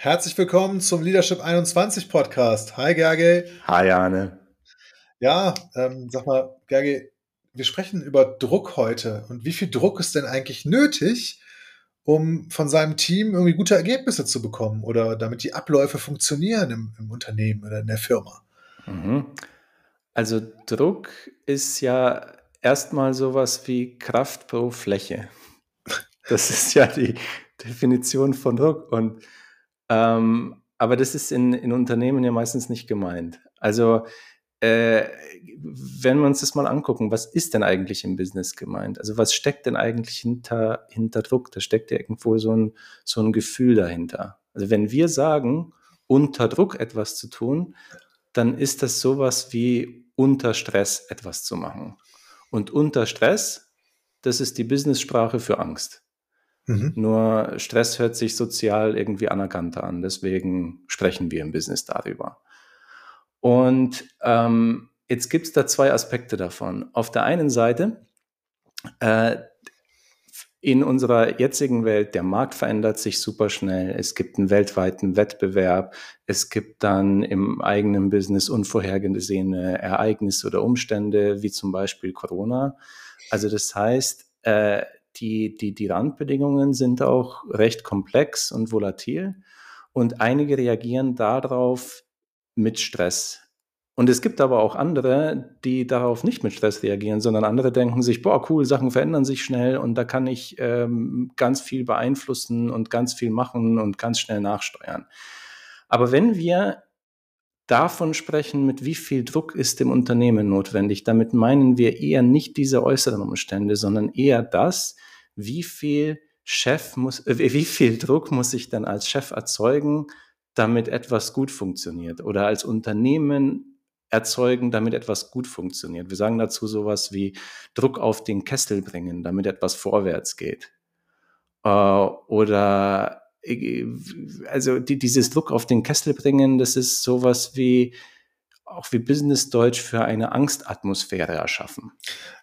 Herzlich willkommen zum Leadership 21 Podcast. Hi Gerge. Hi Arne. Ja, ähm, sag mal, Gerge, wir sprechen über Druck heute und wie viel Druck ist denn eigentlich nötig, um von seinem Team irgendwie gute Ergebnisse zu bekommen oder damit die Abläufe funktionieren im, im Unternehmen oder in der Firma? Mhm. Also Druck ist ja erstmal sowas wie Kraft pro Fläche. Das ist ja die Definition von Druck und ähm, aber das ist in, in Unternehmen ja meistens nicht gemeint. Also äh, wenn wir uns das mal angucken, was ist denn eigentlich im Business gemeint? Also was steckt denn eigentlich hinter, hinter Druck? Da steckt ja irgendwo so ein, so ein Gefühl dahinter. Also wenn wir sagen, unter Druck etwas zu tun, dann ist das sowas wie unter Stress etwas zu machen. Und unter Stress, das ist die Business-Sprache für Angst. Mhm. Nur Stress hört sich sozial irgendwie anerkannter an. Deswegen sprechen wir im Business darüber. Und ähm, jetzt gibt es da zwei Aspekte davon. Auf der einen Seite, äh, in unserer jetzigen Welt, der Markt verändert sich super schnell. Es gibt einen weltweiten Wettbewerb. Es gibt dann im eigenen Business unvorhergesehene Ereignisse oder Umstände, wie zum Beispiel Corona. Also das heißt, äh, die, die, die Randbedingungen sind auch recht komplex und volatil und einige reagieren darauf mit Stress. Und es gibt aber auch andere, die darauf nicht mit Stress reagieren, sondern andere denken sich, boah, cool, Sachen verändern sich schnell und da kann ich ähm, ganz viel beeinflussen und ganz viel machen und ganz schnell nachsteuern. Aber wenn wir davon sprechen, mit wie viel Druck ist im Unternehmen notwendig, damit meinen wir eher nicht diese äußeren Umstände, sondern eher das, wie viel Chef muss, äh, wie viel Druck muss ich dann als Chef erzeugen, damit etwas gut funktioniert oder als Unternehmen erzeugen, damit etwas gut funktioniert. Wir sagen dazu sowas wie Druck auf den Kessel bringen, damit etwas vorwärts geht. Äh, oder äh, also die, dieses Druck auf den Kessel bringen, das ist sowas wie auch wie Business Deutsch für eine Angstatmosphäre erschaffen.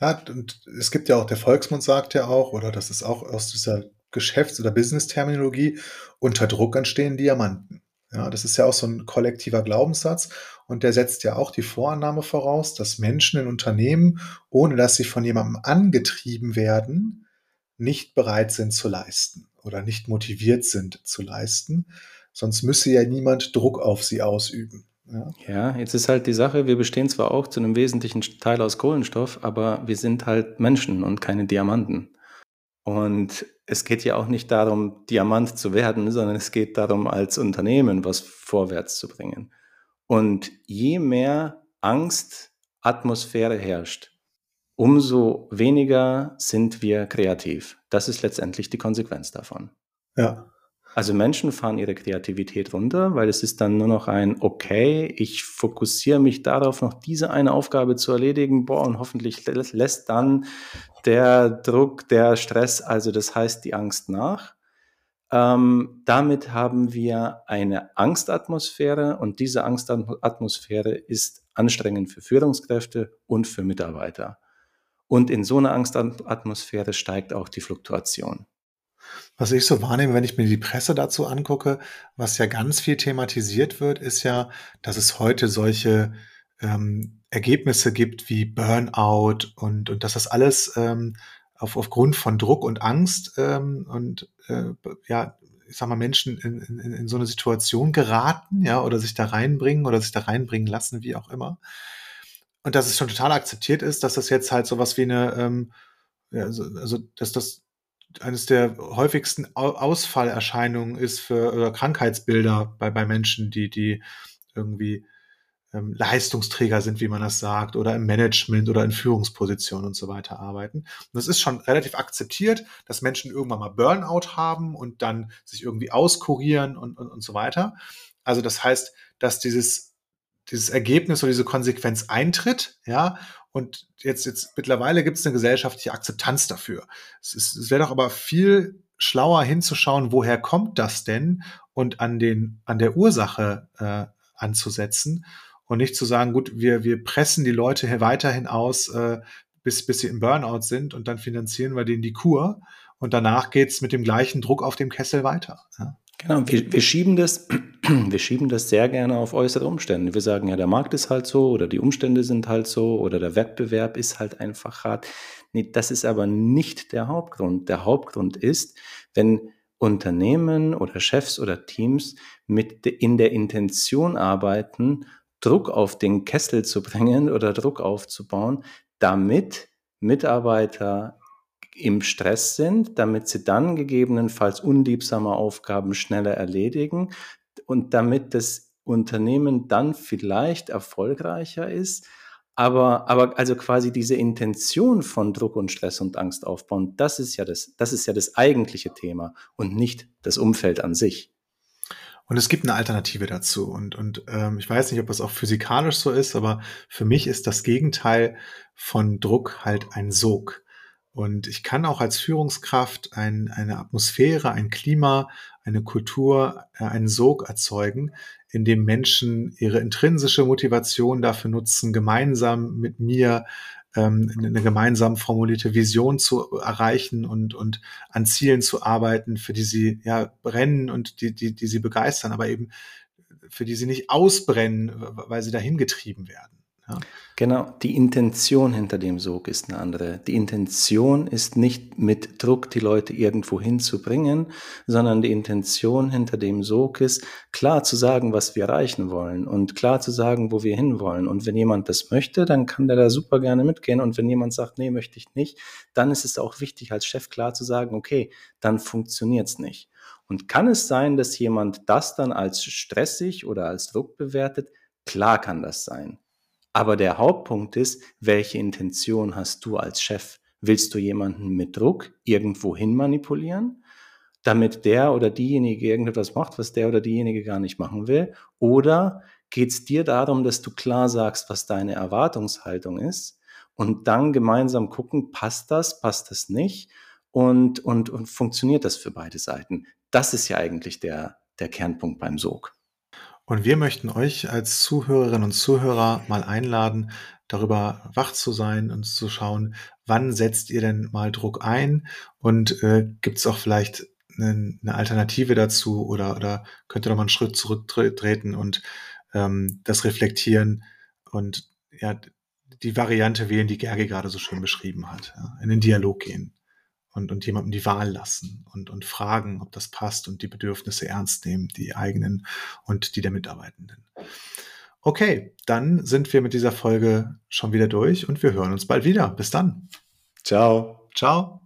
Ja, und es gibt ja auch, der Volksmund sagt ja auch, oder das ist auch aus dieser Geschäfts- oder Business-Terminologie, unter Druck entstehen Diamanten. Ja, das ist ja auch so ein kollektiver Glaubenssatz und der setzt ja auch die Vorannahme voraus, dass Menschen in Unternehmen, ohne dass sie von jemandem angetrieben werden, nicht bereit sind zu leisten oder nicht motiviert sind zu leisten. Sonst müsse ja niemand Druck auf sie ausüben. Ja. ja, jetzt ist halt die Sache, wir bestehen zwar auch zu einem wesentlichen Teil aus Kohlenstoff, aber wir sind halt Menschen und keine Diamanten. Und es geht ja auch nicht darum, Diamant zu werden, sondern es geht darum, als Unternehmen was vorwärts zu bringen. Und je mehr Angstatmosphäre herrscht, umso weniger sind wir kreativ. Das ist letztendlich die Konsequenz davon. Ja. Also Menschen fahren ihre Kreativität runter, weil es ist dann nur noch ein, okay, ich fokussiere mich darauf, noch diese eine Aufgabe zu erledigen, boah, und hoffentlich lässt dann der Druck, der Stress, also das heißt die Angst nach. Ähm, damit haben wir eine Angstatmosphäre und diese Angstatmosphäre ist anstrengend für Führungskräfte und für Mitarbeiter. Und in so einer Angstatmosphäre steigt auch die Fluktuation. Was ich so wahrnehme, wenn ich mir die Presse dazu angucke, was ja ganz viel thematisiert wird, ist ja, dass es heute solche ähm, Ergebnisse gibt wie Burnout und, und dass das alles ähm, auf, aufgrund von Druck und Angst ähm, und äh, ja, ich sag mal, Menschen in, in, in so eine Situation geraten, ja, oder sich da reinbringen oder sich da reinbringen lassen, wie auch immer. Und dass es schon total akzeptiert ist, dass das jetzt halt sowas wie eine, ähm, ja, also, also dass das eines der häufigsten Ausfallerscheinungen ist für oder Krankheitsbilder bei, bei Menschen, die, die irgendwie ähm, Leistungsträger sind, wie man das sagt, oder im Management oder in Führungspositionen und so weiter arbeiten. Und das ist schon relativ akzeptiert, dass Menschen irgendwann mal Burnout haben und dann sich irgendwie auskurieren und, und, und so weiter. Also das heißt, dass dieses, dieses Ergebnis oder diese Konsequenz eintritt, ja, und jetzt, jetzt mittlerweile gibt es eine gesellschaftliche Akzeptanz dafür. Es, es wäre doch aber viel schlauer hinzuschauen, woher kommt das denn und an den an der Ursache äh, anzusetzen und nicht zu sagen, gut, wir wir pressen die Leute hier weiterhin aus, äh, bis bis sie im Burnout sind und dann finanzieren wir denen die Kur und danach geht's mit dem gleichen Druck auf dem Kessel weiter. Ja, Genau, wir, wir, schieben das, wir schieben das sehr gerne auf äußere Umstände. Wir sagen ja, der Markt ist halt so oder die Umstände sind halt so oder der Wettbewerb ist halt einfach hart. Nee, das ist aber nicht der Hauptgrund. Der Hauptgrund ist, wenn Unternehmen oder Chefs oder Teams mit in der Intention arbeiten, Druck auf den Kessel zu bringen oder Druck aufzubauen, damit Mitarbeiter im Stress sind, damit sie dann gegebenenfalls unliebsame Aufgaben schneller erledigen und damit das Unternehmen dann vielleicht erfolgreicher ist. Aber, aber also quasi diese Intention von Druck und Stress und Angst aufbauen, das ist ja das, das ist ja das eigentliche Thema und nicht das Umfeld an sich. Und es gibt eine Alternative dazu. Und, und ähm, ich weiß nicht, ob es auch physikalisch so ist, aber für mich ist das Gegenteil von Druck halt ein Sog. Und ich kann auch als Führungskraft ein, eine Atmosphäre, ein Klima, eine Kultur, äh, einen Sog erzeugen, in dem Menschen ihre intrinsische Motivation dafür nutzen, gemeinsam mit mir ähm, eine gemeinsam formulierte Vision zu erreichen und, und an Zielen zu arbeiten, für die sie ja brennen und die, die, die sie begeistern, aber eben für die sie nicht ausbrennen, weil sie dahin getrieben werden. Ja. Genau, die Intention hinter dem Sog ist eine andere. Die Intention ist nicht mit Druck die Leute irgendwo hinzubringen, sondern die Intention hinter dem Sog ist, klar zu sagen, was wir erreichen wollen und klar zu sagen, wo wir hinwollen. Und wenn jemand das möchte, dann kann der da super gerne mitgehen. Und wenn jemand sagt, nee, möchte ich nicht, dann ist es auch wichtig, als Chef klar zu sagen, okay, dann funktioniert es nicht. Und kann es sein, dass jemand das dann als stressig oder als Druck bewertet? Klar kann das sein. Aber der Hauptpunkt ist, welche Intention hast du als Chef? Willst du jemanden mit Druck irgendwo hin manipulieren, damit der oder diejenige irgendetwas macht, was der oder diejenige gar nicht machen will? Oder geht es dir darum, dass du klar sagst, was deine Erwartungshaltung ist und dann gemeinsam gucken, passt das, passt das nicht und, und, und funktioniert das für beide Seiten? Das ist ja eigentlich der, der Kernpunkt beim Sog. Und wir möchten euch als Zuhörerinnen und Zuhörer mal einladen, darüber wach zu sein und zu schauen, wann setzt ihr denn mal Druck ein? Und äh, gibt es auch vielleicht eine, Alternative dazu oder, oder könnt ihr noch mal einen Schritt zurücktreten und ähm, das reflektieren und ja, die Variante wählen, die Gerge gerade so schön beschrieben hat, ja, in den Dialog gehen und, und jemandem die Wahl lassen und, und fragen, ob das passt und die Bedürfnisse ernst nehmen, die eigenen und die der Mitarbeitenden. Okay, dann sind wir mit dieser Folge schon wieder durch und wir hören uns bald wieder. Bis dann. Ciao. Ciao.